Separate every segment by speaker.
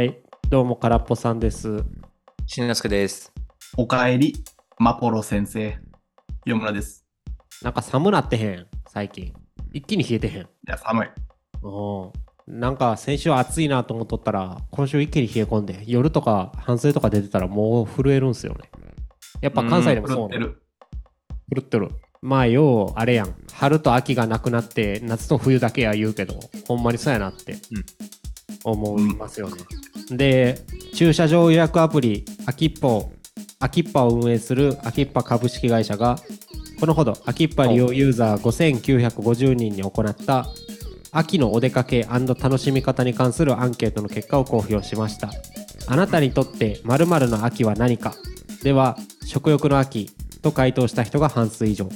Speaker 1: はい、どうも、空っぽさんです。
Speaker 2: しんのすけです。
Speaker 3: おかえり、マポロ先生。岩村です。
Speaker 1: なんか寒なってへん、最近。一気に冷えてへん。
Speaker 3: いや、寒い。
Speaker 1: うん。なんか先週暑いなと思っとったら、今週一気に冷え込んで、夜とか半袖とか出てたらもう震えるんすよね。やっぱ関西でもそうなの
Speaker 3: 狂ってる。
Speaker 1: 狂ってる。まあ、よう、あれやん。春と秋がなくなって、夏と冬だけや言うけど、ほんまにそうやなって思いますよね。で、駐車場予約アプリ、アキッポ、アキッパを運営するアキッパ株式会社が、このほど、アキッパ利用ユーザー5950人に行った、秋のお出かけ楽しみ方に関するアンケートの結果を公表しました。あなたにとって〇〇の秋は何か？では、食欲の秋と回答した人が半数以上。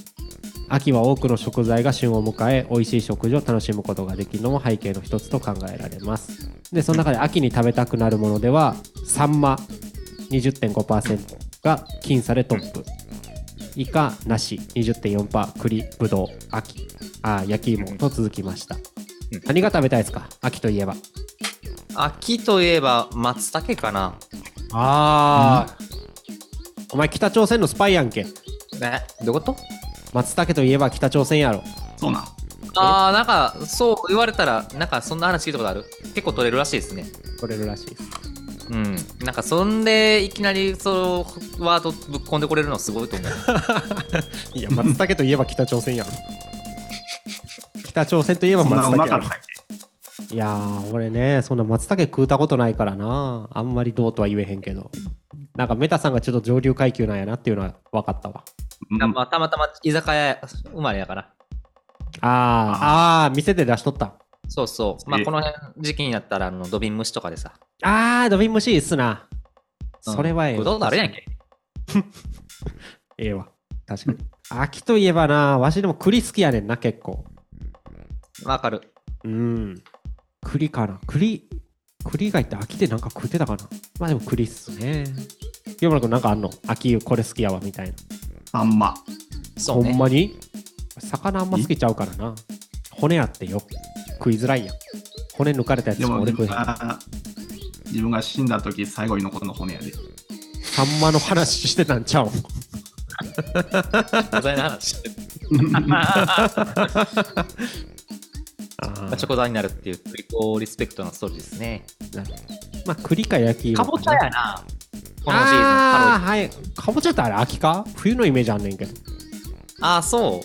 Speaker 1: 秋は多くの食材が旬を迎え、美味しい食事を楽しむことができるのも背景の一つと考えられます。で、その中で秋に食べたくなるものでは、サンマ20.5%が僅差でトップ。イカ、ナシ20.4%、栗、ブドウ、秋、あ、焼き芋と続きました。何が食べたいですか？秋といえば。
Speaker 2: 秋といえば松茸かな。
Speaker 1: ああ、お前北朝鮮のスパイやんけ。
Speaker 2: ね、どういうこと？
Speaker 1: 松茸といえば北朝鮮やろ。
Speaker 3: そうなん。
Speaker 2: あー、なんか、そう言われたら、なんかそんな話聞いたことある？結構取れるらしいですね。
Speaker 1: 取れるらしいです。
Speaker 2: うん。なんか、そんで、いきなり、そのワードぶっ込んでこれるのすごいと思う。
Speaker 1: いや、松茸といえば北朝鮮やろ。北朝鮮といえば松茸やろいやー、俺ね、そんな松茸食うたことないからな。あんまりどうとは言えへんけど。なんかメタさんがちょっと上流階級なんやなっていうのは分かったわ。
Speaker 3: うん
Speaker 2: まあ、たまたま居酒屋生まれやから。
Speaker 1: あー、あー、店で出しとった。
Speaker 2: そうそう。まあ、
Speaker 3: え
Speaker 2: この辺時期になったら、あの、土瓶蒸しとかでさ。
Speaker 1: あー、ドビン蒸しいいっすな。それはええわ。
Speaker 2: ぶどあれやんけ？
Speaker 1: ええわ。確かに。秋といえばな、わしでも栗好きやねんな、結構。
Speaker 2: わかる。
Speaker 1: うん。栗かな。栗、栗以外って秋でなんか食ってたかな。まあでも栗っすね。清村君なんかあんの？秋これ好きやわみたいな。
Speaker 3: サンマ。
Speaker 2: そうね。
Speaker 1: ほんまに？魚あんま好きちゃうからな。骨あってよ。食いづらいやん。骨抜かれたやつ
Speaker 3: も
Speaker 1: 俺食えへん。
Speaker 3: 自分が死んだ時最後に残るの骨やで。
Speaker 1: サンマの話してたんちゃう？ん。
Speaker 2: 素材の話。
Speaker 1: あー
Speaker 2: チョコザになるっていうプリコリスペクトのストーリーですね。
Speaker 1: まあ栗か焼き芋
Speaker 2: かぼちゃやな。このシーズン、
Speaker 1: あ。はい。かぼちゃってあれ秋か？冬のイメージあんねんけど。
Speaker 2: ああ、そ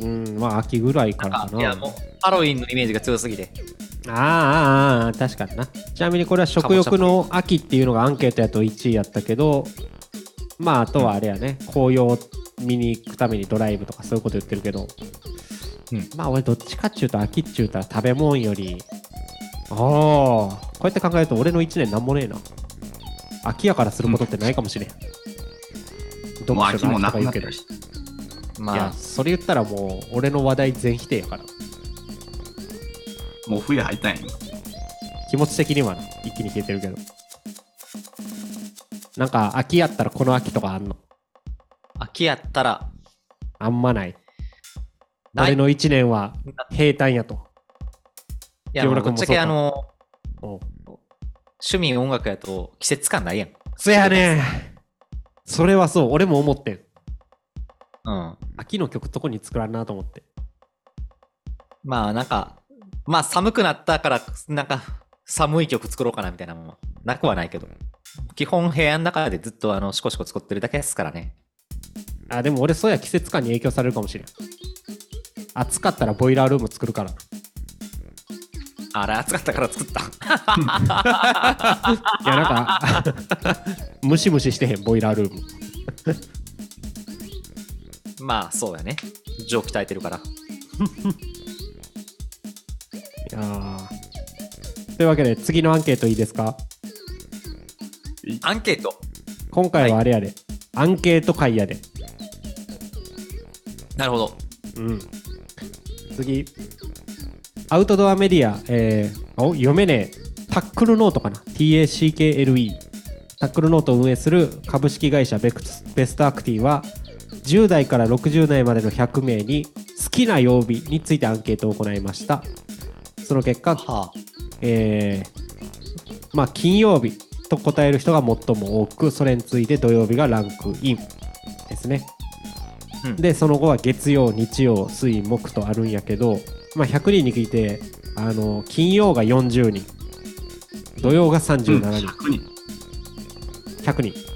Speaker 2: う。
Speaker 1: うん、まあ秋ぐらいからかな。
Speaker 2: いや、もう、ハロウィンのイメージが強すぎて。
Speaker 1: あーあーあー確かになちなみにこれは食欲の秋っていうのがアンケートやと1位やったけどまああとはあれやね、紅葉見に行くためにドライブとかそういうこと言ってるけど、
Speaker 2: うん
Speaker 1: まあ俺どっちかっちゅうと秋っちゅうたら食べ物よりああこうやって考えると俺の1年なんもねえな秋やからすることってないかもしれん、読
Speaker 3: もう秋もなく
Speaker 1: の秋とか言うけど
Speaker 3: なってるし。
Speaker 2: まあ、
Speaker 1: それ言ったらもう俺の話題全否定やから
Speaker 3: もう冬入ったんや今。
Speaker 1: 気持ち的には一気に消えてるけどなんか秋やったらこの秋とかあんの
Speaker 2: 秋やったら、
Speaker 1: あんまない
Speaker 2: ない
Speaker 1: 俺の一年は平坦やと
Speaker 2: いや、
Speaker 1: 清
Speaker 2: もうぶっちゃけあの、趣味音楽やと季節感ないやん。
Speaker 1: そやねんそれはそう俺も思ってん
Speaker 2: うん。
Speaker 1: 秋の曲どこに作らんなと思って
Speaker 2: まあ、なんか、まあ、寒くなったから、なんか、寒い曲作ろうかなみたいなのもなくはないけど。基本部屋の中でずっとあの、シコシコ作ってるだけですからね。
Speaker 1: あでも俺そうや季節感に影響されるかもしれん暑かったらボイラールーム作るから
Speaker 2: あれ、暑かったから作った。
Speaker 1: いやなんか ムシムシしてへんボイラールーム
Speaker 2: まあ、そうやね。蒸気焚いてるから。
Speaker 1: いやーというわけで次のアンケートいいですか？
Speaker 2: アンケート？
Speaker 1: 今回はあれやで、アンケート会やで。
Speaker 2: なるほど。
Speaker 1: うん。次。アウトドアメディア、えー、お、読めねえ。タックルノートかな ?TACKLE。タックルノートを運営する株式会社ベクツベストアクティは、10代から60代までの100名に好きな曜日についてアンケートを行いました。その結果、
Speaker 2: は
Speaker 1: えーまあ金曜日と答える人が最も多くそれに次いで土曜日がランクインですね、
Speaker 2: うん
Speaker 1: でその後は月曜日曜水木とあるんやけど、まあ、100人に聞いてあの金曜が40人。土曜が37人、
Speaker 3: 100人。
Speaker 1: 100人。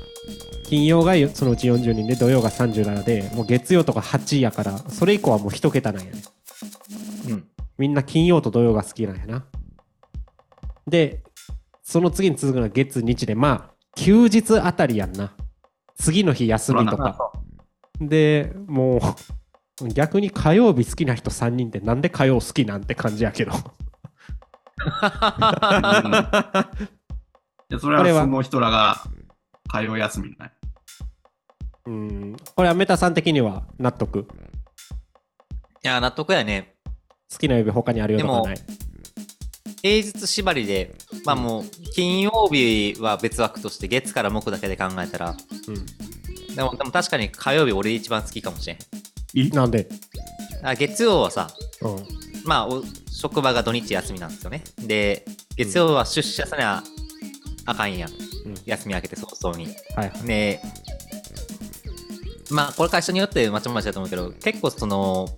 Speaker 1: 金曜がよそのうち40人で土曜が37でもう月曜とか8やからそれ以降はもう1桁なんやね。
Speaker 2: うん。
Speaker 1: みんな金曜と土曜が好きなんやな。でその次に続くのは月日で。まあ休日あたりやんな。次の日休みとか。でもう逆に火曜日好きな人3人ってなんで火曜好きなんて感じやけど。
Speaker 3: でそれ
Speaker 1: これは。
Speaker 3: はその人らが火曜休みない。
Speaker 1: うん。これはメタさん的には納得？
Speaker 2: いや、納得やね。
Speaker 1: 好きな曜日他にあるよとかない？
Speaker 2: 平日縛りで、まあもう、金曜日は別枠として月から木だけで考えたら、でもでも確かに火曜日俺一番好きかもしれん。
Speaker 1: うん、なんで、
Speaker 2: あ月曜はさ、
Speaker 1: うん、
Speaker 2: まあお職場が土日休みなんですよね。で、月曜は出社せなあかんやん。
Speaker 1: うん。
Speaker 2: 休み明けて早々に。
Speaker 1: はいはい。
Speaker 2: で、まあこれ会社によってまちまちだと思うけど、結構その、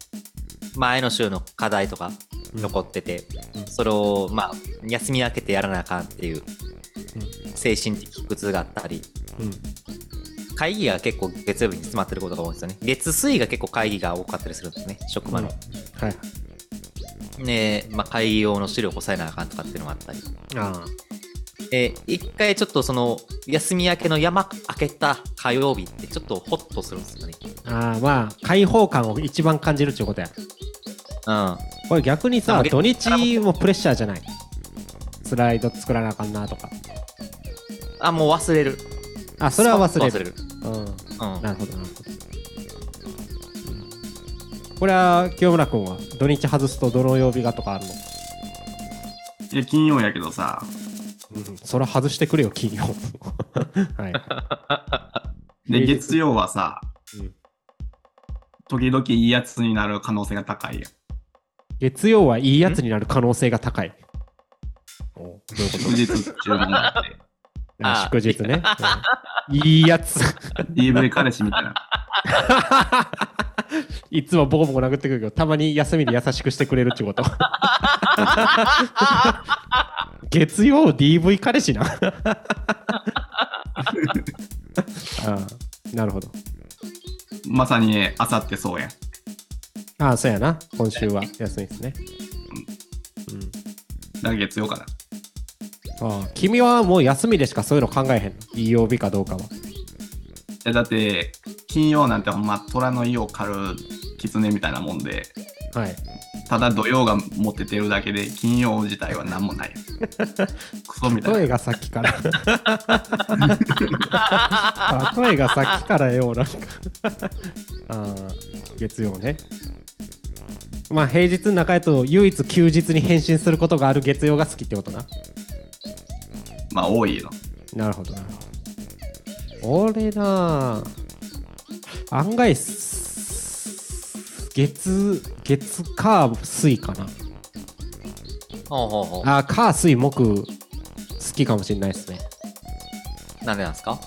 Speaker 2: 前の週の課題とか残ってて、
Speaker 1: うん。
Speaker 2: それをまあ休み明けてやらなあかんっていう精神的苦痛があったり、
Speaker 1: うん
Speaker 2: 会議が結構月曜日に詰まってることが多いんですよね。月水が結構会議が多かったりするんですね、職場の。
Speaker 1: はい
Speaker 2: で、まあ、会議用の資料を抑えなあかんとかっていうのがあったり。
Speaker 1: あ
Speaker 2: で、一回ちょっとその、休み明けの山明けた火曜日ってちょっとホッとするんですよね。
Speaker 1: ああーまあ開放感を一番感じるっていうことや
Speaker 2: うん。
Speaker 1: これ逆にさ土日もプレッシャーじゃない？スライド作らなあかんなとか
Speaker 2: あ、もう忘れる。
Speaker 1: あそれは忘れる
Speaker 2: 忘れる。
Speaker 1: うん。
Speaker 2: うん。
Speaker 1: なるほどなるほど。これは清村君は土日外すとどの曜日がとかあるの？
Speaker 3: いや、金曜やけどさ、
Speaker 1: うん、それは外してくれよ金曜。はい。
Speaker 3: で、月曜はさ、
Speaker 1: うん。
Speaker 3: 時々いいやつになる可能性が高いやん。
Speaker 1: 月曜はいいやつになる可能性が高い。お。どういうこと？
Speaker 3: 祝日中になって、
Speaker 1: あ
Speaker 2: あ
Speaker 1: 祝日ね、うん。いいやつ。
Speaker 3: DV 彼氏みたいな。
Speaker 1: いつもボコボコ殴ってくるけどたまに休みに優しくしてくれるってこと。月曜 DV 彼氏な。ああなるほど。
Speaker 3: まさに、あさってそうやん。
Speaker 1: ああそうやな。今週は休みですね。うん
Speaker 3: だから月曜かな。
Speaker 1: ああ君はもう休みでしかそういうの考えへんの？いい曜日かどうかは。い
Speaker 3: や、だって、金曜なんてほんま虎の意を狩る狐みたいなもんで、
Speaker 1: はい。
Speaker 3: ただ土曜が持っててるだけで、金曜自体は何もない。クソみたいな。
Speaker 1: 声がさっきから。あ声がさっきからよなんか。ああ月曜ね。まあ平日の中やと唯一休日に変身することがある月曜が好きってことな
Speaker 3: まあ多いよ。
Speaker 1: なるほどなるほど俺なあ案外す月月火水かな
Speaker 2: ほうほうほ
Speaker 1: あ火水木好きかもしれないですね
Speaker 2: う。なんでなんですか？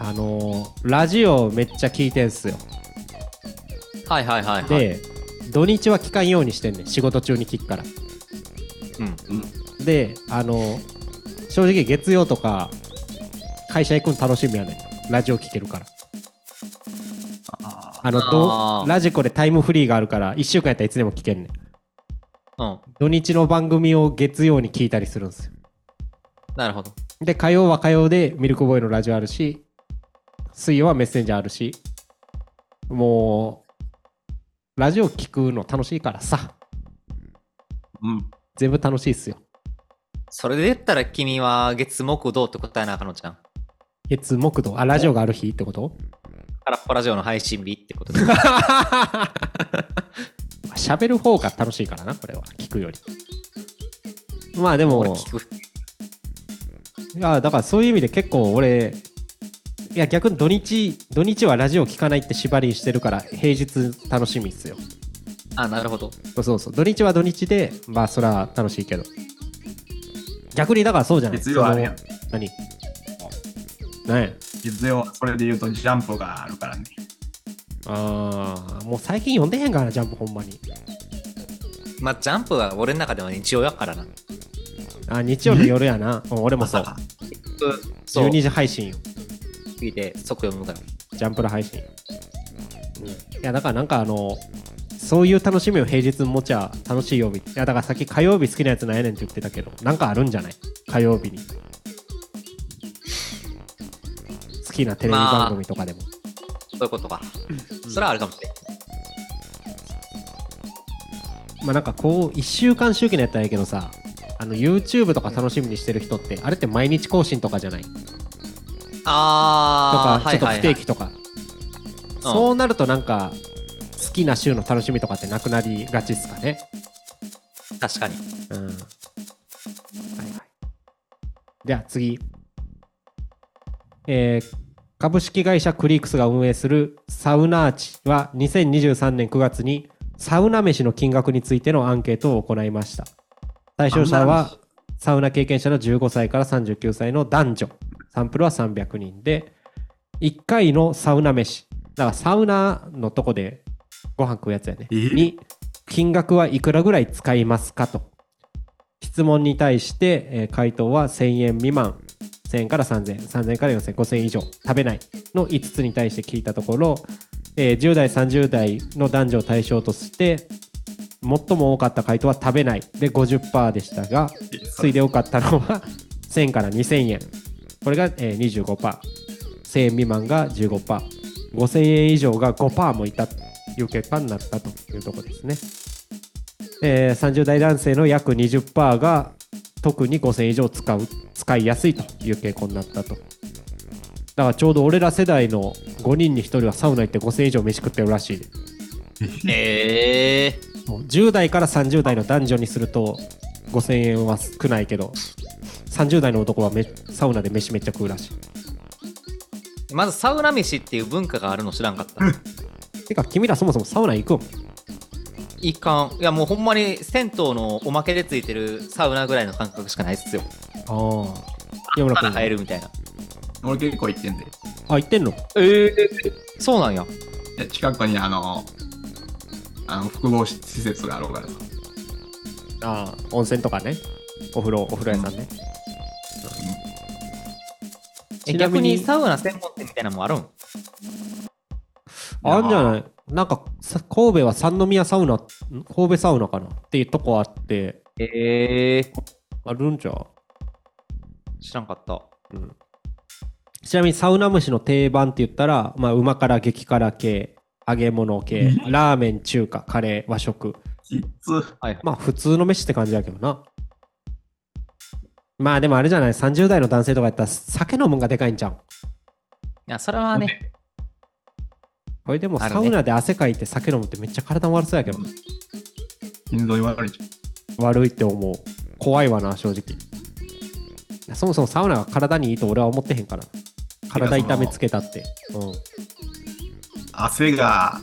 Speaker 1: あのーラジオめっちゃ聞いてんすよ
Speaker 2: はいはいはいはい。
Speaker 1: で土日は聞かんようにしてんねん仕事中に聞くから
Speaker 2: うん。
Speaker 3: うん。
Speaker 1: であの正直月曜とか会社行くの楽しみやねん。ラジオ聞けるから。
Speaker 3: あ
Speaker 1: あの
Speaker 2: あー。
Speaker 1: どラジコでタイムフリーがあるから1週間やったらいつでも聞けんねん。
Speaker 2: うん。
Speaker 1: 土日の番組を月曜に聞いたりするんですよ。
Speaker 2: なるほど。
Speaker 1: で火曜は火曜でミルクボーイのラジオあるし水曜はメッセンジャーあるしもうラジオ聞くの楽しいからさ。
Speaker 3: うん。
Speaker 1: 全部楽しいっすよ
Speaker 2: それで言ったら君は月木土って答えなあかんのじゃん。
Speaker 1: 月木土あラジオがある日ってこと？
Speaker 2: 空っぽラジオの配信日ってこと？で。
Speaker 1: 喋る方が楽しいからなこれは聞くよりまあでも
Speaker 2: 俺聞く。
Speaker 1: いやだからそういう意味で結構俺いや逆に土日土日はラジオ聞かないって縛りにしてるから平日楽しみっすよ
Speaker 2: あ、なるほど。
Speaker 1: そうそう土日は土日でまあそら楽しいけど逆にだからそうじゃない。
Speaker 3: 月曜あるやん。
Speaker 1: 何何？や
Speaker 3: 月曜、それで言うとジャンプがあるからね。
Speaker 1: ああもう最近読んでへんからなジャンプほんまに。
Speaker 2: まあ、ジャンプは俺の中では日曜やからな。
Speaker 1: あ日曜の夜やな、うん俺もそう。
Speaker 2: そう。
Speaker 1: 12時配信よ。
Speaker 2: 聞いて即読むから。
Speaker 1: ジャンプの配信、うん、いやだからなんかあのそういう楽しみを平日に持ちゃ楽しい曜日いやだからさっき火曜日好きなやつなんやねんって言ってたけどなんかあるんじゃない？火曜日に。好きなテレビ番組とかでも、
Speaker 2: そういうことか。それはあるかもしれん。
Speaker 1: まあなんかこう1週間周期のやったらいいけどさあの YouTube とか楽しみにしてる人ってあれって毎日更新とかじゃない？と
Speaker 2: あー、
Speaker 1: かちょっと不定
Speaker 2: はい
Speaker 1: 期とか。そうなるとなんか好きな週の楽しみとかってなくなりがちっすかね。
Speaker 2: 確かに。
Speaker 1: うん。はいはい。では次。えー株式会社クリークスが運営するサウナーチは2023年9月にサウナ飯の金額についてのアンケートを行いました。対象者はサウナ経験者の15歳から39歳の男女。サンプルは300人で1回のサウナ飯。だからサウナのとこでご飯食うやつやね。
Speaker 3: え
Speaker 1: に金額はいくらぐらい使いますかと。質問に対して、えー回答は1000円未満。1000円から3000円。3000円から4000円。5000円以上。食べないの5つに対して聞いたところ、えー10代30代の男女を対象として最も多かった回答は食べない。で50%でしたが次いで多かったのは 1000円から2000円。これが、えー、25%。1000円未満が15%。5000円以上が5%もいた。という結果になったというところですね。えー30代男性の約20%が特に5000円以上使う使いやすいという傾向になったと。だからちょうど俺ら世代の5人に1人はサウナ行って5000円以上飯食ってるらしい。
Speaker 2: ええ
Speaker 1: もう10代から30代の男女にすると5000円は少ないけど30代の男はめサウナで飯めっちゃ食うらしい。
Speaker 2: まずサウナ飯っていう文化があるの知らんかった。
Speaker 1: てか君らそもそもサウナ行くん？
Speaker 2: いかん。いやもうほんまに銭湯のおまけでついてるサウナぐらいの感覚しかないっすよ。
Speaker 1: ああ。山
Speaker 2: ただ
Speaker 1: 村君。
Speaker 2: 入るみたいな。
Speaker 3: 俺結構行ってんで。
Speaker 1: あ、行ってんの？
Speaker 2: ええそうなんや。
Speaker 3: で近くにあの、あの複合施設があるからさ。
Speaker 1: ああ、温泉とかね。お風呂、お風呂屋さんね。
Speaker 2: え
Speaker 1: ちなみに
Speaker 2: 逆にサウナ専門店みたいなのもあるん？
Speaker 1: あんじゃない？なんかさ神戸は三宮サウナ、ん神戸サウナかなっていうとこあって、
Speaker 2: ええ。
Speaker 1: あるんちゃう？
Speaker 2: 知らんかった。
Speaker 1: うん。ちなみにサウナ飯の定番って言ったら、まあ、旨辛、激辛系、揚げ物系、ラーメン、中華、カレー、和食。まあ、普通の飯って感じだけどな。まあ、でもあれじゃない、30代の男性とかやったら酒飲むんがでかいんちゃう？
Speaker 2: いや、それはね、
Speaker 1: これでもサウナで汗かいて酒飲むってめっちゃ体悪そうやけど、
Speaker 3: 心臓に悪いじ
Speaker 1: 悪いって思う。怖いわな、正直。そもそもサウナが体にいいと俺は思ってへんから。体痛めつけたって。うん。
Speaker 3: ゃん。汗が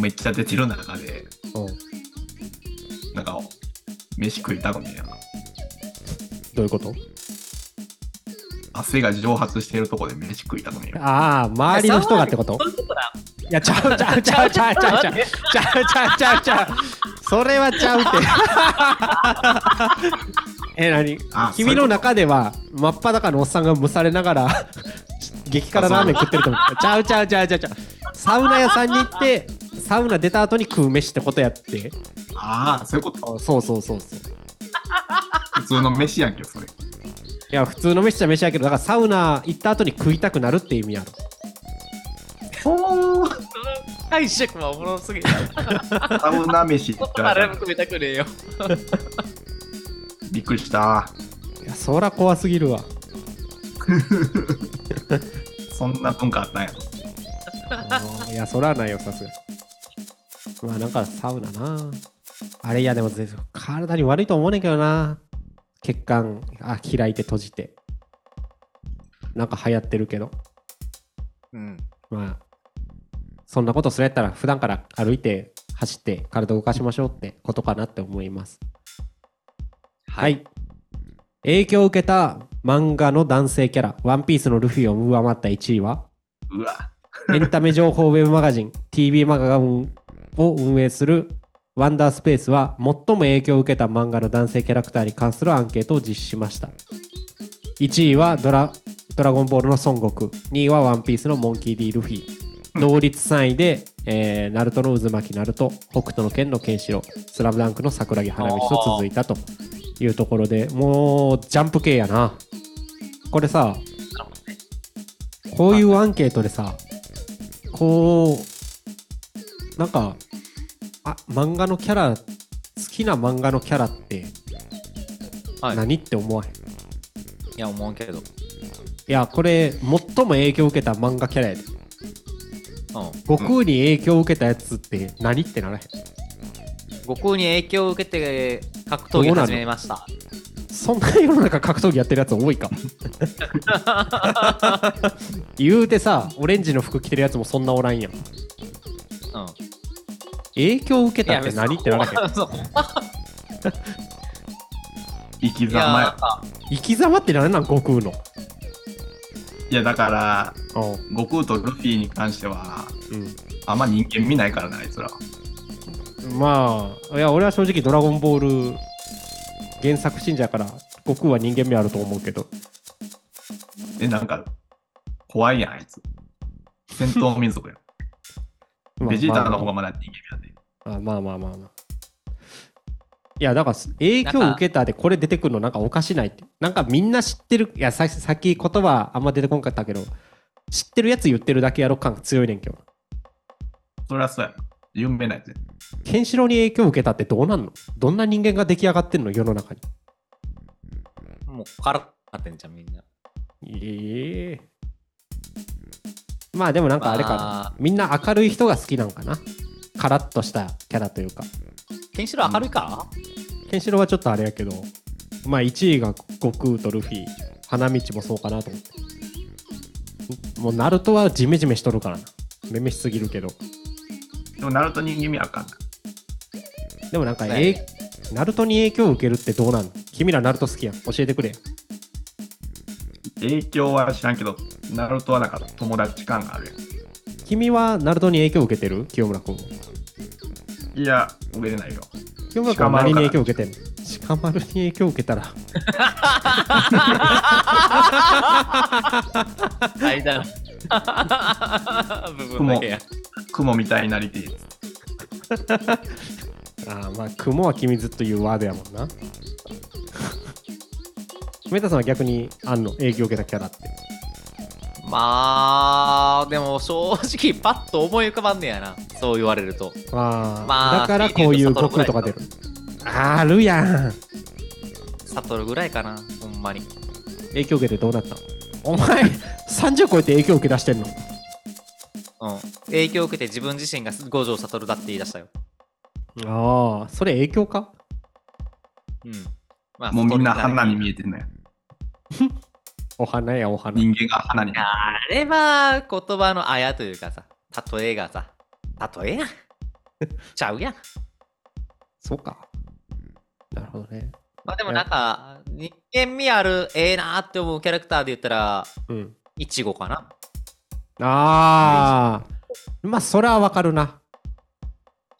Speaker 3: めっちゃ出てる中で、
Speaker 1: うん。
Speaker 3: なんか、飯食いたくねえやな。
Speaker 1: どういうこと？
Speaker 3: 汗が蒸発してるとこで飯食いたくねえよ。
Speaker 1: ああ、周りの人がってこと？
Speaker 2: そういうことだ。
Speaker 1: いや、ちゃうちゃうちゃうちゃうちゃうちゃうちゃうちゃうちゃうちゃうそれはちゃうって。え、なに
Speaker 3: あ
Speaker 1: 君の中では真っ裸のおっさんが蒸されながら激辛ラーメン食ってると思う。ちゃうちゃうちゃうちゃうちゃう。サウナ屋さんに行って、サウナ出た後に食う飯ってことやって。
Speaker 3: ああ、そういうこと？
Speaker 1: あそうそうそうそう。
Speaker 3: 普通の飯やんけ、それ。
Speaker 1: いや、普通の飯じゃ飯やけど、だからサウナ行った後に食いたくなるって意味ある。
Speaker 3: ほー。
Speaker 2: 解釈はおもろすぎた。
Speaker 3: サウナ飯って言ったら
Speaker 2: 誰も食べたくねえよ。
Speaker 3: びっくりした。
Speaker 1: いや、そら怖すぎるわ。
Speaker 3: そんな文化あったんや。
Speaker 1: あーいや、そらないよ、さすがに。まあ、なんかサウナな。あれ、いや、でも、ぜ体に悪いと思うねんけどな。血管、あ、開いて閉じて。なんか流行ってるけど。
Speaker 2: うん。
Speaker 1: まあ、そんなことするやったら、普段から歩いて、走って、体を動かしましょうってことかなって思います。はい。影響を受けた漫画の男性キャラ、ワンピースのルフィを上回った1位は、
Speaker 3: うわ。
Speaker 1: エンタメ情報ウェブマガジン TV マガジンを運営するワンダースペースは最も影響を受けた漫画の男性キャラクターに関するアンケートを実施しました。1位はドラドラゴンボールの孫悟空。2位はワンピースのモンキー D ルフィ同率3位で、えー、ナルトの渦巻きナルト北斗の拳のケンシロウ。スラムダンクの桜木花道と続いたというところでもうジャンプ系やな。これさ。こういうアンケートでさ、こう、なんか、あ、漫画のキャラ、好きな漫画のキャラって
Speaker 2: はい。
Speaker 1: 何って思わへん？い
Speaker 2: いや、思うけど。
Speaker 1: や、これ、最も影響を受けた漫画キャラやで。
Speaker 2: うん。
Speaker 1: 悟空に影響を受けたやつって何ってならへん？
Speaker 2: 悟空に影響を受けて格闘技始めました。
Speaker 1: そんな世の中格闘技やってるやつ多いか 言うてさ、オレンジの服着てるやつもそんなおらんやん。
Speaker 2: うん。
Speaker 1: 影響を受けたって何ってならへん。
Speaker 2: ん。そう
Speaker 3: 生き様や。
Speaker 2: なんか、
Speaker 1: 生き様って何なん？悟空の。
Speaker 3: いや、だから、
Speaker 1: う
Speaker 3: 悟空とルフィに関しては、あんま人間見ないからな、あいつら。
Speaker 1: まあいや俺は正直「ドラゴンボール」原作信者やから悟空は人間味あると思うけど
Speaker 3: え、なんか、怖いやん、あいつ。戦闘民族やん。
Speaker 1: まあ
Speaker 3: ベジータの
Speaker 1: まあ
Speaker 3: 方がまだ人間味あって。
Speaker 1: あまあまあまあまあ。いやだから影響を受けたでこれ出てくるのなんかおかしないって。なんかみんな知ってるいやささっき言葉あんま出てこんかったけど知ってるやつ言ってるだけやろ感が強いねんけど。
Speaker 3: そりゃそうや。な。有名なやつや。
Speaker 1: ケンシロウに影響を受けたってどうなんの？どんな人間が出来上がってんの？世の中に。
Speaker 2: もうからかってんじゃん、みんな。
Speaker 1: ええまあでもなんかあれかな、
Speaker 2: まあ。
Speaker 1: みんな明るい人が好きなんかなカラッとしたキャラというか。
Speaker 2: ケンシロウ明るいか？
Speaker 1: ケンシロウはちょっとあれやけどまあ1位が悟空とルフィ。花道もそうかなと思って。もうナルトはジメジメしとるからな。めめしすぎるけど。
Speaker 3: でも、ナルト人間味あかんな。
Speaker 1: でもなんか、
Speaker 2: ね。
Speaker 1: えナルトに影響を受けるってどうなん？の君らナルト好きやん。教えてくれ。
Speaker 3: 影響は知らんけど、ナルトはなんか友達感があるや
Speaker 1: 君はナルトに影響を受けてる？清村君
Speaker 3: ん。いや、受けてないよ。
Speaker 1: 清村君は何に影響を受けてんの？鹿丸に影響を受けたら
Speaker 2: 間の 部分だけや。
Speaker 3: 雲みたいになりてえ。
Speaker 1: ああまあ雲は君ずっと言うワードやもんな メタさんは逆にあんの？影響を受けたキャラって
Speaker 2: まあ、でも正直パッと思い浮かばんねやな。そう言われると。
Speaker 1: ああ、
Speaker 2: まあ
Speaker 1: だからこういう悟空とか出るあるやん
Speaker 2: サトルぐらいかな、ほんまに。
Speaker 1: 影響受けてどうなったの？お前30超えて影響受け出してんの？
Speaker 2: うん。影響を受けて自分自身が五条悟だって言い出したよ。
Speaker 1: ああそれ影響か？
Speaker 2: うん。まあ
Speaker 3: もうみんな花に
Speaker 2: え
Speaker 3: 見えてんのや。
Speaker 1: お花やお花
Speaker 3: 人間が花に。
Speaker 2: あれは言葉のあやというかさ、例えがさ、例えやん。ちゃうやん。
Speaker 1: そうかなるほどね
Speaker 2: まあでもなんか、人間味ある、ええなーって思うキャラクターで言ったら、
Speaker 1: うん
Speaker 2: イチゴかな。
Speaker 1: ああまあそれはわかるな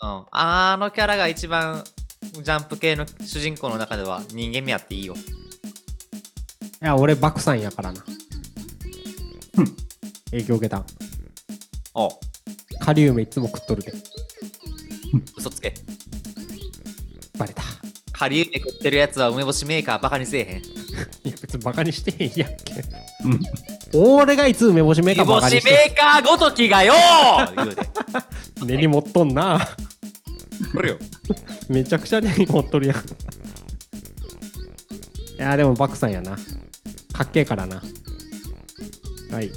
Speaker 2: うん。あのキャラが一番、ジャンプ系の主人公の中では人間味あっていいよ。
Speaker 1: いや俺バクさんやからな。影響受けたん。
Speaker 2: お
Speaker 1: カリウムいつも食っとるで。
Speaker 2: 嘘つけ。
Speaker 1: バレた。
Speaker 2: カリウメ食ってるやつは梅干しメーカーバカにせえへん。
Speaker 1: いや別にバカにしてへんやんけ。
Speaker 3: うん。
Speaker 1: 俺がいつ梅干しメーカ
Speaker 2: 梅干し
Speaker 1: ーバカにして
Speaker 2: メーカーごときがよー言うて。
Speaker 1: 根に持っとんな。
Speaker 2: これよ。
Speaker 1: めちゃくちゃ根に持っとるやん。いやでもバクさんやなかっけえからな。はい。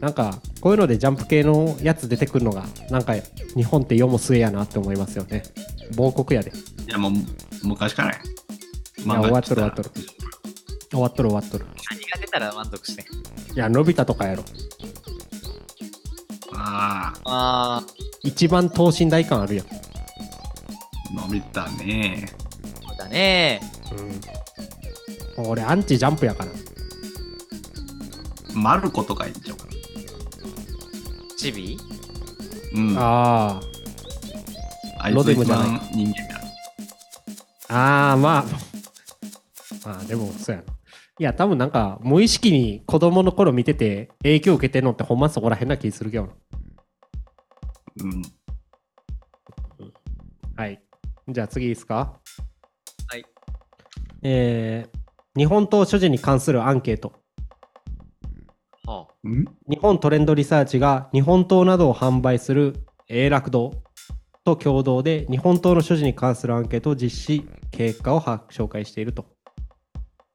Speaker 1: なんかこういうのでジャンプ系のやつ出てくるのがなんか日本って世も末やなって思いますよね。亡国やで。
Speaker 3: いやもう昔からや。
Speaker 1: いや終わっとる終わっとる。終わっとる終わっとる。
Speaker 2: 何が出たら満足して。
Speaker 1: いやのび太とかやろ。
Speaker 3: あ
Speaker 2: あ
Speaker 1: 一番等身大感あるやん。
Speaker 3: あ、伸びたね。
Speaker 2: ー、そうだね。
Speaker 1: うん俺アンチジャンプやから。
Speaker 3: マルコとかいいんちゃうか
Speaker 2: チビ？
Speaker 3: な。うん。あ
Speaker 1: あロデムじゃない。
Speaker 3: 番人間やる。
Speaker 1: あああまあ。まあでもそうやな。いや多分なんか無意識に子供の頃見てて影響受けてんのってほんまそこら辺な気するけどな。
Speaker 3: うん。
Speaker 1: はい。じゃあ次いいですか？
Speaker 2: はい。
Speaker 1: えー、日本刀所持に関するアンケート。
Speaker 2: は
Speaker 3: うん？
Speaker 1: 日本トレンドリサーチが日本刀などを販売する永楽堂と共同で日本刀の所持に関するアンケートを実施結果をは紹介していると。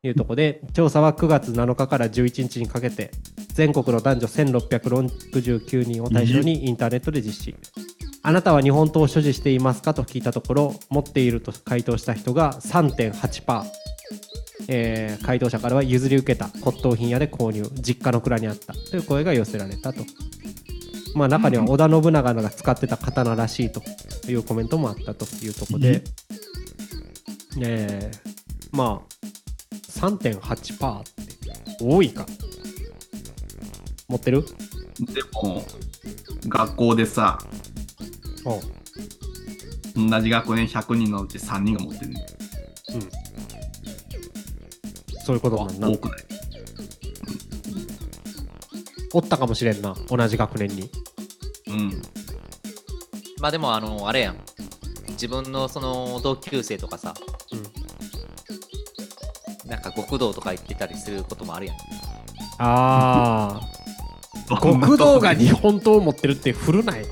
Speaker 1: いうところで調査は9月7日から11日にかけて全国の男女1669人を対象にインターネットで実施。あなたは日本刀を所持していますかと聞いたところ持っていると回答した人が3.8%えー回答者からは譲り受けた骨董品屋で購入実家の蔵にあったという声が寄せられたと。まあ中には織田信長が使ってた刀らしいというコメントもあったというところで、えーまあ3.8%って多いか。持ってる？
Speaker 3: でも、学校でさ、同じ学年100人のうち3人が持ってる。ね。
Speaker 1: そういうことなんな
Speaker 3: 多くない。
Speaker 1: おったかもしれんな。同じ学年に。
Speaker 3: うん。
Speaker 2: まあでもあのあれやん。自分のその同級生とかさ。なんか極道とか行ってたりすることもあるやん。
Speaker 1: ああ 極道が日本刀を持ってるって古ない？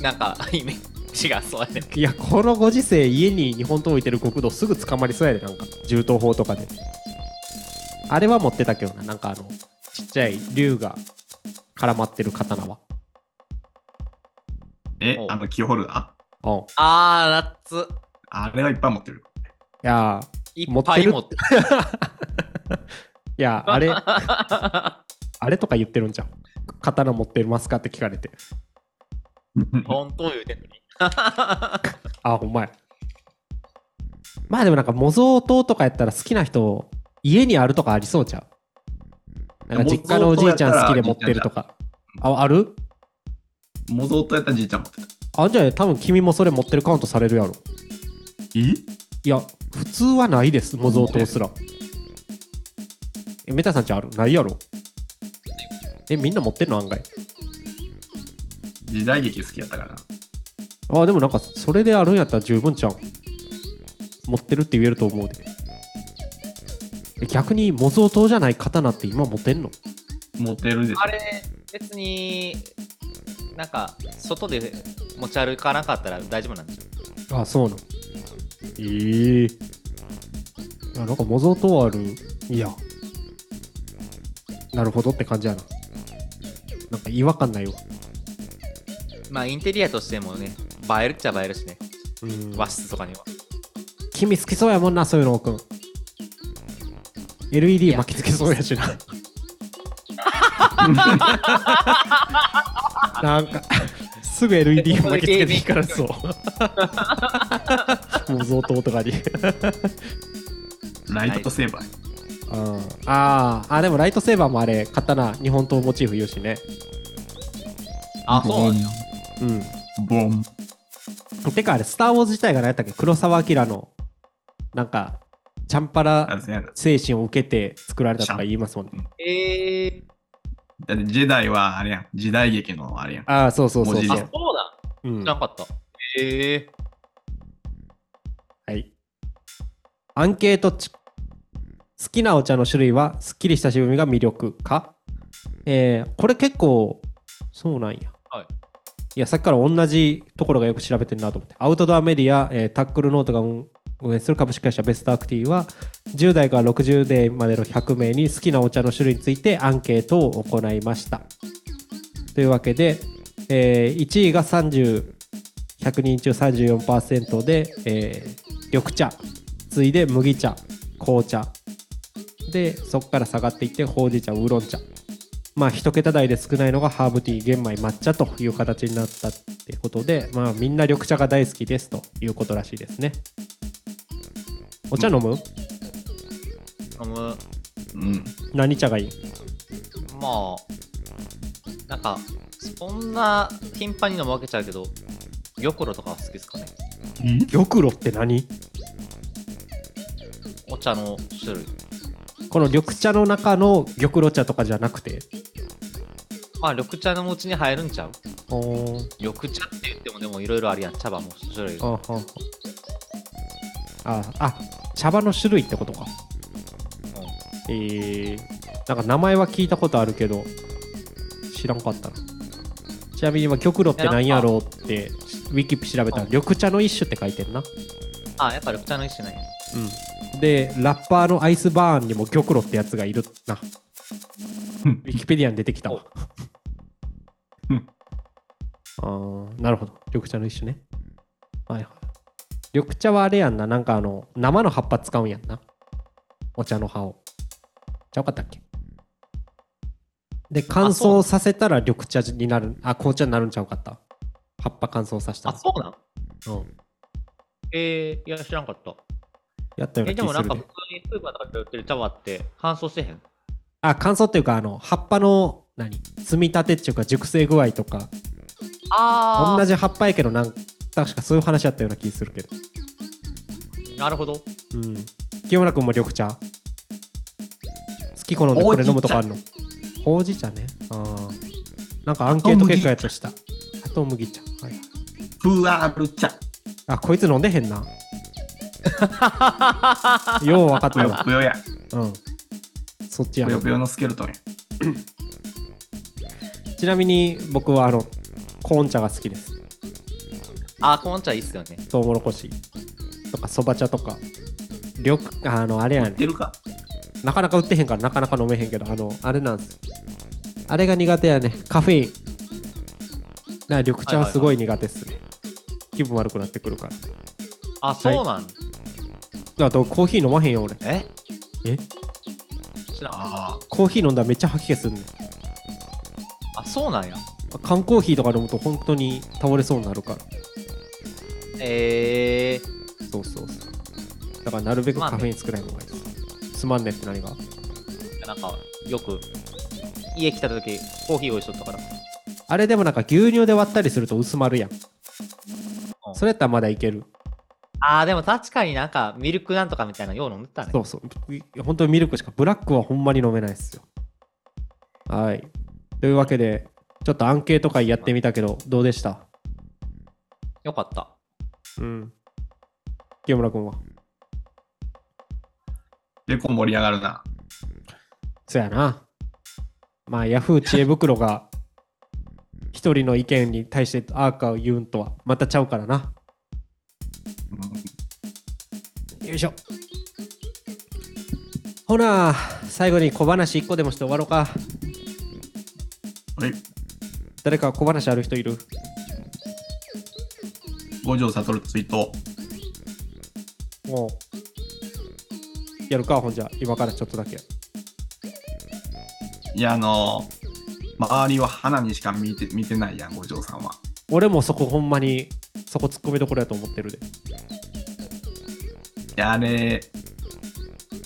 Speaker 2: なんかイメージがそうやね。ん
Speaker 1: いやこのご時世家に日本刀置いてる極道すぐ捕まりそうやでなんか。銃刀法とかであれは持ってたけどななんかあのちっちゃい竜が絡まってる刀は。
Speaker 2: お、
Speaker 3: えあの、キーホルダー？
Speaker 1: う。んい
Speaker 2: あー夏
Speaker 3: あれはいっぱい持ってる。
Speaker 1: や
Speaker 2: い
Speaker 1: 持ってる。
Speaker 2: っぱい持って。る
Speaker 1: いやあれ あれとか言ってるんじゃん刀持ってますか？って聞かれて。
Speaker 2: 本当言うてんのに
Speaker 1: あほんまや。まあでもなんか模造刀とかやったら好きな人家にあるとかありそうちゃう？なんか実家のおじいちゃん好きで持ってるとか。あある？
Speaker 3: 模造とやったらじいちゃん持ってた。
Speaker 1: あじゃあ多分君もそれ持ってるカウントされるやろ。
Speaker 3: え？
Speaker 1: いや普通はないです模造刀すら。えメタさんちある？ないやろ。えみんな持ってんの案外。
Speaker 3: 時代劇好きやったから。
Speaker 1: あでもなんかそれであるんやったら十分ちゃん持ってるって言えると思うで。え逆に模造刀じゃない刀って今持ってんの？
Speaker 3: 持ってるで
Speaker 2: あ。れ別になんか外で持ち歩かなかったら大丈夫なんでしょ？
Speaker 1: あそうなのええいやなんか模造刀ある？いや。なるほどって感じやな。なんか違和感ないわ。
Speaker 2: まあインテリアとしてもね映えるっちゃ映えるしね。
Speaker 1: うん。
Speaker 2: 和室とかには。
Speaker 1: 君好きそうやもんなそういうのくん LED 巻きつけそうやしな。なんかすぐ LED 巻きつけて光らそう。模造刀とかに。
Speaker 3: ライトセーバー。
Speaker 1: うん。あーあでもライトセーバーもあれ刀日本刀モチーフ言うしね。
Speaker 2: あそう。なんや
Speaker 1: うん。
Speaker 3: ボン。
Speaker 1: てかあれ、スター・ウォーズ自体が何やったっけ？黒澤明の、なんか、チャンパ
Speaker 3: あ
Speaker 1: ラ。精神を受けて作られたとか言いますもんね。
Speaker 2: えー、
Speaker 3: だってジェダイはあれやん。時代劇のあれやん。
Speaker 1: ああ、そうそうそうそう。
Speaker 2: あそうだ
Speaker 1: うん
Speaker 2: 知らんかったえ
Speaker 1: はい。アンケート値好きなお茶の種類は、すっきりした渋みが魅力か？えー、これ結構、そうなんや。
Speaker 2: い。
Speaker 1: や、さっきから同じところがよく調べてるなと思って。アウトドアメディア、えータックルノートが運運営する株式会社ベストアクティは、10代から60代までの100名に好きなお茶の種類についてアンケートを行いました。というわけで、えー1位が30、100人中34%で、えー緑茶、次いで麦茶、紅茶、で、そこから下がっていって、ほうじ茶、ウーロン茶。まあ、一桁台で少ないのがハーブティー、玄米、抹茶という形になったってことで、まあ、みんな緑茶が大好きですということらしいですね。お茶飲む？
Speaker 2: 飲む、
Speaker 3: うん。
Speaker 1: 何茶がいい？
Speaker 2: まあ、なんか、そんな頻繁に飲むわけちゃうけど、玉露とかは好きですかね。
Speaker 1: 玉露って何？
Speaker 2: お茶の種類。
Speaker 1: この緑茶の中の玉露茶とかじゃなくて？
Speaker 2: まあ、緑茶のうちに入るんちゃう？緑茶って言ってもでもいろいろあるやん。茶葉も種類が。
Speaker 1: あああ茶葉の種類ってことか。えー、なんか名前は聞いたことあるけど知らんかったな。ちなみに今玉露って何やろうってウィキピ調べたら
Speaker 2: うん。
Speaker 1: 緑茶の一種って書いてんな。
Speaker 2: あ、やっぱ緑茶の一種なんや。
Speaker 1: うんでラッパーのアイスバーンにも玉露ってやつがいるな。
Speaker 3: うん。
Speaker 1: ウィキペディアに出てきた。わ
Speaker 3: うん。
Speaker 1: あーなるほど。緑茶の一種ね。はいはい。緑茶はあれやんな。なんかあの生の葉っぱ使うんやんな。お茶の葉を。ちゃうかったっけ？で乾燥させたら緑茶になる。あ紅茶になるんちゃうかった。葉っぱ乾燥させた
Speaker 2: あ、
Speaker 1: ら
Speaker 2: そうなん？
Speaker 1: うん。
Speaker 2: えー、いや、知らんかった。
Speaker 1: やったよう
Speaker 2: え、
Speaker 1: な気するで
Speaker 2: でもなんか普通にスーパーとかで売ってる？茶葉って乾燥してへん
Speaker 1: あ乾燥っていうかあの葉っぱの何？積み立てっていうか熟成具合とか。
Speaker 2: あ
Speaker 1: 同じ葉っぱやけどなん確かそういう話やったような気するけど。
Speaker 2: なるほど。
Speaker 1: うん。清村君も緑茶？好き好んでこれ飲むとかあるの？ほうじ茶ね。あー。なんかアンケート結果やとした。後麦茶。はい
Speaker 3: プーアール茶。
Speaker 1: あこいつ飲んでへんな よう分かっ
Speaker 3: ぷよぷよや。
Speaker 1: うん。そっちや。
Speaker 3: ぷよぷよのスケルトンや。
Speaker 1: ちなみに僕はあのコーン茶が好きです。
Speaker 2: あ、コーン茶いいっすよね。
Speaker 1: トウモロコシ。とかそば茶とか。緑あのあれやね。
Speaker 3: 知ってるか？
Speaker 1: なかなか売ってへんからなかなか飲めへんけどあのあれなんです。よあれが苦手やね。カフェ。インだから緑茶はすごい苦手っすね、気分悪くなってくるから。
Speaker 2: あ、そうなん、
Speaker 1: あとコーヒー飲まへんよ俺。
Speaker 2: え？
Speaker 1: え？
Speaker 2: 知らん。
Speaker 3: あ
Speaker 1: コーヒー飲んだらめっちゃ吐き気すんね。ん
Speaker 2: あ、そうなんや。
Speaker 1: 缶コーヒーとか飲むと本当に倒れそうになるから。
Speaker 2: えー、
Speaker 1: そうそうそう。だからなるべく
Speaker 2: まあね。
Speaker 1: カフェイン少ない方がいいです。すまんねって何が？
Speaker 2: なんか、よく、家来た時、コーヒー用意しとったから。
Speaker 1: あれでもなんか牛乳で割ったりすると薄まるやん。それやったらまだいける
Speaker 2: あー、でも確かになんか、ミルクなんとかみたいなよう飲んでたね。
Speaker 1: そうそう。本当にミルクしかブラックはほんまに飲めないですよ。はい。というわけでちょっとアンケート会やってみたけどどうでした？
Speaker 2: よかった。
Speaker 1: うん。清村君は？
Speaker 3: 結構盛り上がるな。
Speaker 1: そやな。まあヤフー知恵袋が一人の意見に対してアーカーを言うんとはまたちゃうからな。
Speaker 3: うん
Speaker 1: よいしょ。ほな最後に小話1個でもして終わろうか。
Speaker 3: はい。
Speaker 1: 誰か小話ある人いる？
Speaker 3: 五条悟ツイート。
Speaker 1: もう。やるかほんじゃ。今からちょっとだけ。
Speaker 3: いや、あの周りは花にしか見て見てないやん、五条さんは。
Speaker 1: 俺もそこほんまにそこ突っ込みどころやと思ってるで
Speaker 3: いや、あれ、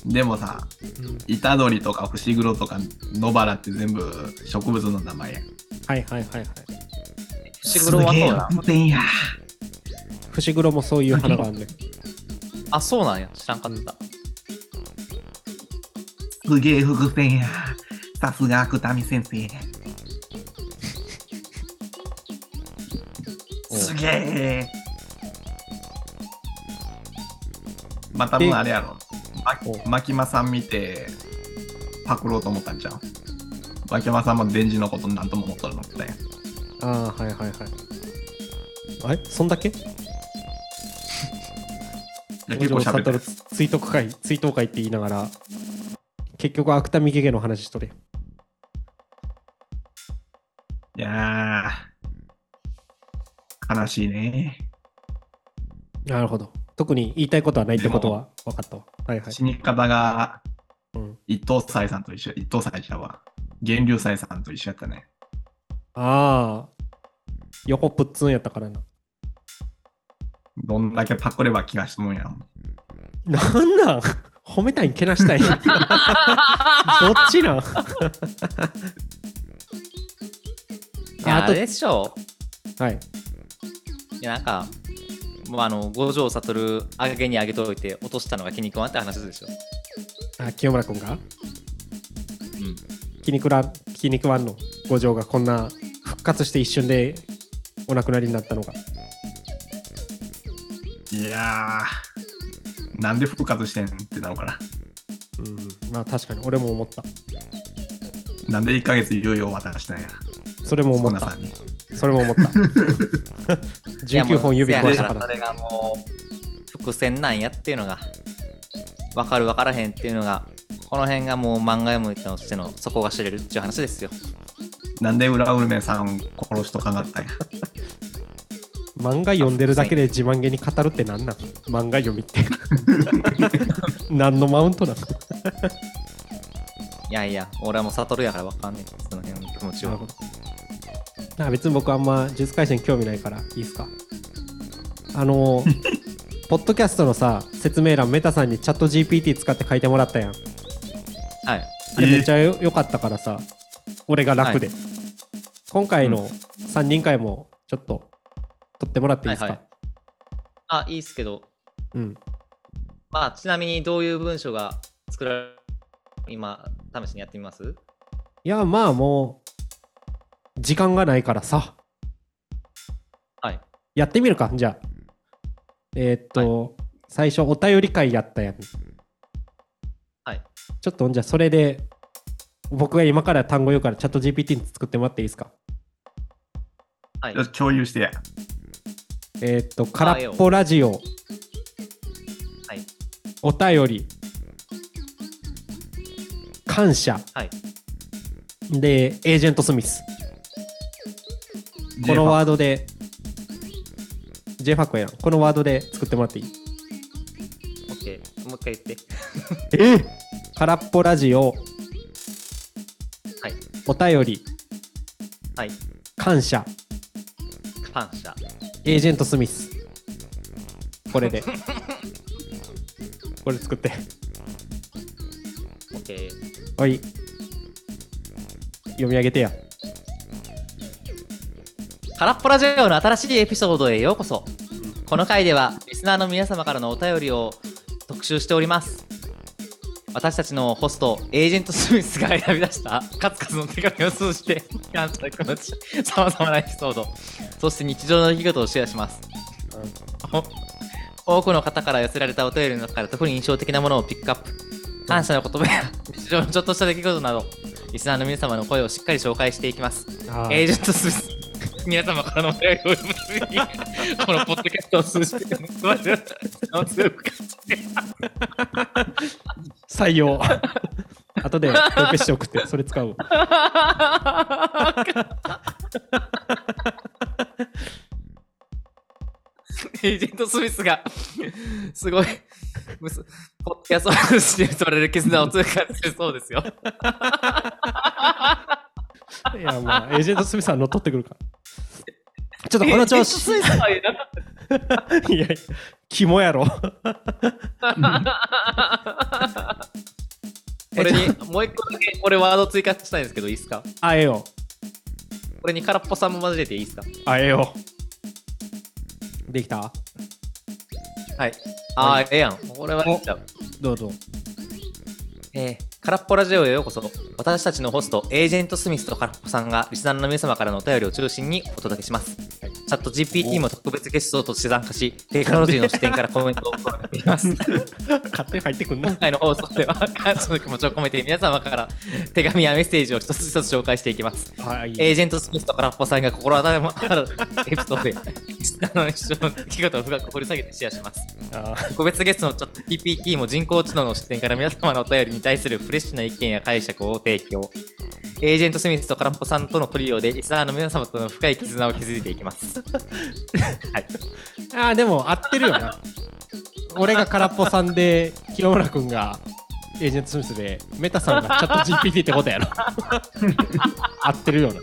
Speaker 3: でもさ、
Speaker 1: うん
Speaker 3: イタドリとか伏黒とか野原って全部植物の名前やん。
Speaker 1: はいはいはいはい
Speaker 2: 伏黒はそうな。
Speaker 3: や。
Speaker 1: 伏黒もそういう花があんねん
Speaker 2: あ、そうなんや。知らんかった。
Speaker 3: すげえ伏線や。さすが芥見先生。げえ。まあ多分あれやろ。牧間さん見てパクろうと思ったんちゃう？牧間さんも電磁のことなんとも思ったのったやん。
Speaker 1: ああはいはいはいあれ？そんだけ？
Speaker 3: 結構喋ってる。
Speaker 1: 追悼会追悼会って言いながら結局芥見ゲゲの話しとれ
Speaker 3: いやー、悲しいね。
Speaker 1: なるほど。特に言いたいことはないってことは分かった。わはいはい。
Speaker 3: 死に方が
Speaker 1: うん。
Speaker 3: 一等祭さんと一緒、一等祭ちゃうわ。源流祭さんと一緒やったね。
Speaker 1: ああ横プッツンやったからな。
Speaker 3: どんだけパクれば気が済むんや
Speaker 1: んなん？褒めたいんけなしたい。どっちなん？あと
Speaker 2: でしょ。
Speaker 1: はい
Speaker 2: なんか、もうあの、五条悟上げに上げといて落としたのが気に食わんって話でしょ。
Speaker 1: あ清村君が？
Speaker 2: うん。
Speaker 1: 気に食ら気に食わんの？五条がこんな復活して一瞬でお亡くなりになったのが
Speaker 3: いやー、なんで復活してんってなのかな。
Speaker 1: うんまあ確かに俺も思った
Speaker 3: なんで1ヶ月猶予を渡したんや。
Speaker 1: それも思った
Speaker 3: コナさんに。
Speaker 1: それも思った 19本指壊したから
Speaker 2: それがもう、伏線なんやっていうのが、分かる分からへんっていうのが、この辺がもう漫画読むとしての底が知れるっていう話ですよ。
Speaker 3: なんで裏ウルメさん殺しとかなかったんや？
Speaker 1: 漫画読んでるだけで自慢げに語るってなんなん？漫画読みって 何のマウントなの
Speaker 2: いやいや、俺はもう悟るやから分かんねえ。その辺の気持ちは
Speaker 1: なるほ。どあ別に僕あんま呪術廻戦興味ないからいいですか？あの ポッドキャストのさ説明欄メタさんにチャット GPT 使って書いてもらったやん。
Speaker 2: はい。
Speaker 1: あれめっちゃよよかったからさ俺が楽で、今回の3人会もちょっと撮ってもらっていいですか、
Speaker 2: はいはい。あ、いいっすけど、
Speaker 1: うん。
Speaker 2: まあ、ちなみにどういう文章が作られ今、試しにやってみます？
Speaker 1: いやまあもう時間がないからさ。
Speaker 2: はい。
Speaker 1: やってみるか。じゃあ。えーっと、最初お便り会やったやん。
Speaker 2: はい。
Speaker 1: ちょっとじゃあそれで僕が今から単語言うからチャット GPT に作ってもらっていいですか？
Speaker 2: はい。
Speaker 3: 共有して。や。
Speaker 1: えーっと空っぽラジオ。
Speaker 2: はい。
Speaker 1: お便り。感謝。
Speaker 2: はい。
Speaker 1: でエージェント・スミスこのワードで JFAC やんこのワードで作ってもらっていい
Speaker 2: ？OK。もう一回言って。
Speaker 1: え？空っぽラジオ
Speaker 2: はい。
Speaker 1: お便り
Speaker 2: はい。
Speaker 1: 感謝
Speaker 2: 感謝。
Speaker 1: エージェント・スミスこれで これ作って
Speaker 2: OK。
Speaker 1: はい読み上げてや
Speaker 2: 空っぽラジオの新しいエピソードへようこそ。この回では、リスナーの皆様からのお便りを特集しております。私たちのホスト、エージェント・スミスが選び出した数々の手紙を通じて、感謝の気持ち、さまざまなエピソード、そして日常の出来事をシェアします。お多くの方から寄せられたお便りの中から特に印象的なものをピックアップ。感謝の言葉や日常のちょっとした出来事など、リスナーの皆様の声をしっかり紹介していきます。
Speaker 1: あ
Speaker 2: エージェントスミス、皆様からのお便りを読むために、このポッドキャストを通じて
Speaker 1: 採用。後でコピしってそれ使う。わ
Speaker 2: エージェントスミスが、すごい、むすポッドキャストを通じて結ばれる絆を強く感じてそうですよ。
Speaker 1: いやまあエージェント・スミスは乗っ取ってくるからちょっとこの調子いや肝やろ
Speaker 2: これに、もう一個だけ、俺ワード追加したいんですけど、いいですか
Speaker 1: あえよ
Speaker 2: これに空っぽさんも交えていいですか
Speaker 1: あえよできた
Speaker 2: はい。あ、ええやん。これは言っちゃう。
Speaker 1: どうぞ
Speaker 2: えー、空っぽラジオへようこそ。私たちのホスト、エージェント・スミスと空っぽさんがリスナーの皆様からのお便りを中心にお届けします。チャット GPT も特別ゲストとして参加し、テクノロジーの視点からコメントを届けています。
Speaker 1: 勝手に入ってくんな
Speaker 2: 今回の放送では、感謝の気持ちを込めて皆様から手紙やメッセージを一つ一つ紹介していきます。
Speaker 1: はい
Speaker 2: エージェント・スミスと空っぽさんが心温まるエピソードで、リスナーの一生の出来事を深く掘り下げてシェアします。
Speaker 1: あ
Speaker 2: 個別ゲストのチャット GPT も人工知能の視点から皆様のお便りに対するフレッシュな意見や解釈を提供。エージェント・スミスと空っぽさんとのトリオでリスナーの皆様との深い絆を築いていきます。はい。
Speaker 1: あーでも合ってるよな俺が空っぽさんで清村君がエージェント・スミスでメタさんがチャット GPT ってことやろ合ってるよな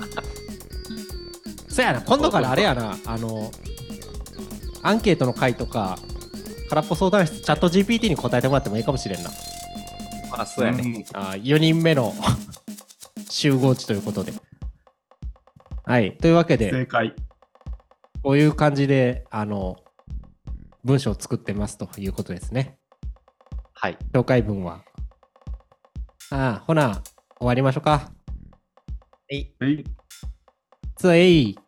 Speaker 1: そやな今度からあれやなあのアンケートの回とか空っぽ相談室チャット GPT に答えてもらってもいいかもしれんな
Speaker 2: あ、そうやね。
Speaker 1: あ4人目の 集合地ということで。はい。というわけで、
Speaker 3: 正解。
Speaker 1: こういう感じで、あの、文章を作ってますということですね。
Speaker 2: はい。
Speaker 1: 紹介文は。ああ、ほな、終わりましょうか。
Speaker 2: はい。
Speaker 3: えい
Speaker 1: つえい。